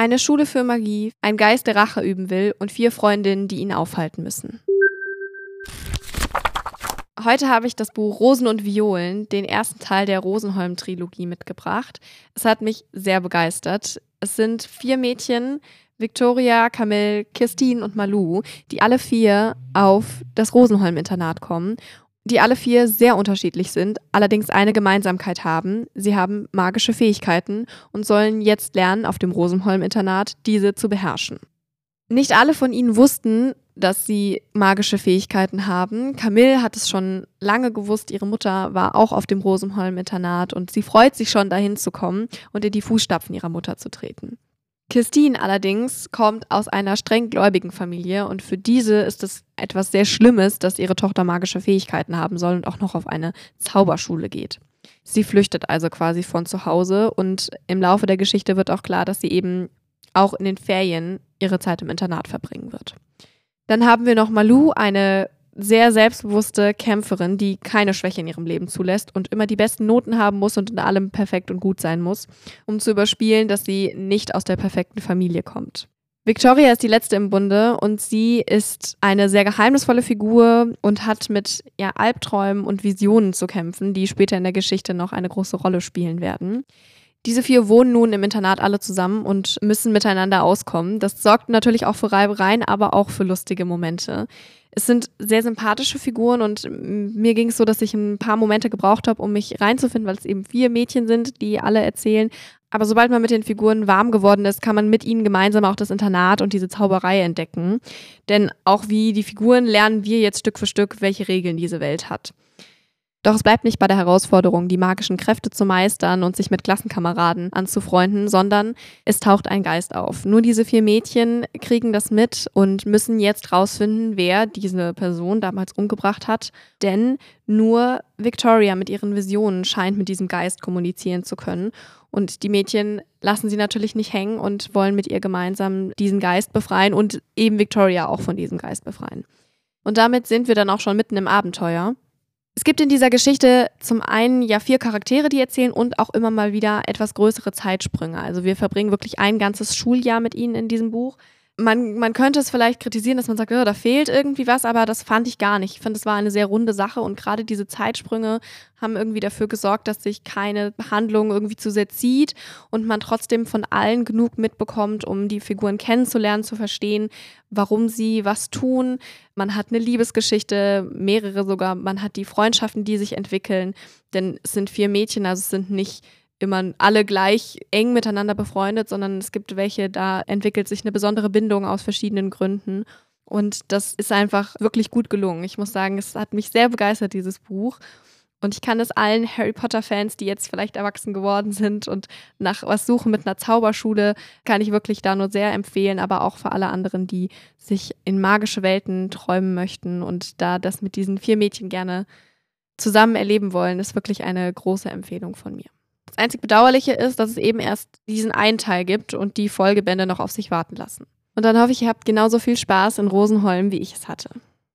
Eine Schule für Magie, ein Geist, der Rache üben will und vier Freundinnen, die ihn aufhalten müssen. Heute habe ich das Buch Rosen und Violen, den ersten Teil der Rosenholm-Trilogie, mitgebracht. Es hat mich sehr begeistert. Es sind vier Mädchen, Victoria, Camille, Kirstine und Malou, die alle vier auf das Rosenholm-Internat kommen, die alle vier sehr unterschiedlich sind, allerdings eine Gemeinsamkeit haben. Sie haben magische Fähigkeiten und sollen jetzt lernen, auf dem Rosenholm-Internat diese zu beherrschen. Nicht alle von ihnen wussten, dass sie magische Fähigkeiten haben. Camille hat es schon lange gewusst, ihre Mutter war auch auf dem Rosenholm-Internat und sie freut sich schon, dahin zu kommen und in die Fußstapfen ihrer Mutter zu treten. Christine allerdings kommt aus einer streng gläubigen Familie und für diese ist es etwas sehr Schlimmes, dass ihre Tochter magische Fähigkeiten haben soll und auch noch auf eine Zauberschule geht. Sie flüchtet also quasi von zu Hause und im Laufe der Geschichte wird auch klar, dass sie eben auch in den Ferien ihre Zeit im Internat verbringen wird. Dann haben wir noch Malou, eine sehr selbstbewusste Kämpferin, die keine Schwäche in ihrem Leben zulässt und immer die besten Noten haben muss und in allem perfekt und gut sein muss, um zu überspielen, dass sie nicht aus der perfekten Familie kommt. Victoria ist die letzte im Bunde und sie ist eine sehr geheimnisvolle Figur und hat mit ja, Albträumen und Visionen zu kämpfen, die später in der Geschichte noch eine große Rolle spielen werden. Diese vier wohnen nun im Internat alle zusammen und müssen miteinander auskommen. Das sorgt natürlich auch für Reibereien, aber auch für lustige Momente. Es sind sehr sympathische Figuren und mir ging es so, dass ich ein paar Momente gebraucht habe, um mich reinzufinden, weil es eben vier Mädchen sind, die alle erzählen. Aber sobald man mit den Figuren warm geworden ist, kann man mit ihnen gemeinsam auch das Internat und diese Zauberei entdecken. Denn auch wie die Figuren lernen wir jetzt Stück für Stück, welche Regeln diese Welt hat. Doch es bleibt nicht bei der Herausforderung, die magischen Kräfte zu meistern und sich mit Klassenkameraden anzufreunden, sondern es taucht ein Geist auf. Nur diese vier Mädchen kriegen das mit und müssen jetzt rausfinden, wer diese Person damals umgebracht hat. Denn nur Victoria mit ihren Visionen scheint mit diesem Geist kommunizieren zu können. Und die Mädchen lassen sie natürlich nicht hängen und wollen mit ihr gemeinsam diesen Geist befreien und eben Victoria auch von diesem Geist befreien. Und damit sind wir dann auch schon mitten im Abenteuer. Es gibt in dieser Geschichte zum einen ja vier Charaktere, die erzählen und auch immer mal wieder etwas größere Zeitsprünge. Also wir verbringen wirklich ein ganzes Schuljahr mit ihnen in diesem Buch man, man könnte es vielleicht kritisieren, dass man sagt, oh, da fehlt irgendwie was, aber das fand ich gar nicht. Ich finde, es war eine sehr runde Sache und gerade diese Zeitsprünge haben irgendwie dafür gesorgt, dass sich keine Handlung irgendwie zu sehr zieht und man trotzdem von allen genug mitbekommt, um die Figuren kennenzulernen, zu verstehen, warum sie was tun. Man hat eine Liebesgeschichte, mehrere sogar. Man hat die Freundschaften, die sich entwickeln, denn es sind vier Mädchen, also es sind nicht immer alle gleich eng miteinander befreundet, sondern es gibt welche, da entwickelt sich eine besondere Bindung aus verschiedenen Gründen. Und das ist einfach wirklich gut gelungen. Ich muss sagen, es hat mich sehr begeistert, dieses Buch. Und ich kann es allen Harry Potter-Fans, die jetzt vielleicht erwachsen geworden sind und nach was suchen mit einer Zauberschule, kann ich wirklich da nur sehr empfehlen, aber auch für alle anderen, die sich in magische Welten träumen möchten und da das mit diesen vier Mädchen gerne zusammen erleben wollen, ist wirklich eine große Empfehlung von mir. Das einzig Bedauerliche ist, dass es eben erst diesen einen Teil gibt und die Folgebände noch auf sich warten lassen. Und dann hoffe ich, ihr habt genauso viel Spaß in Rosenholm, wie ich es hatte.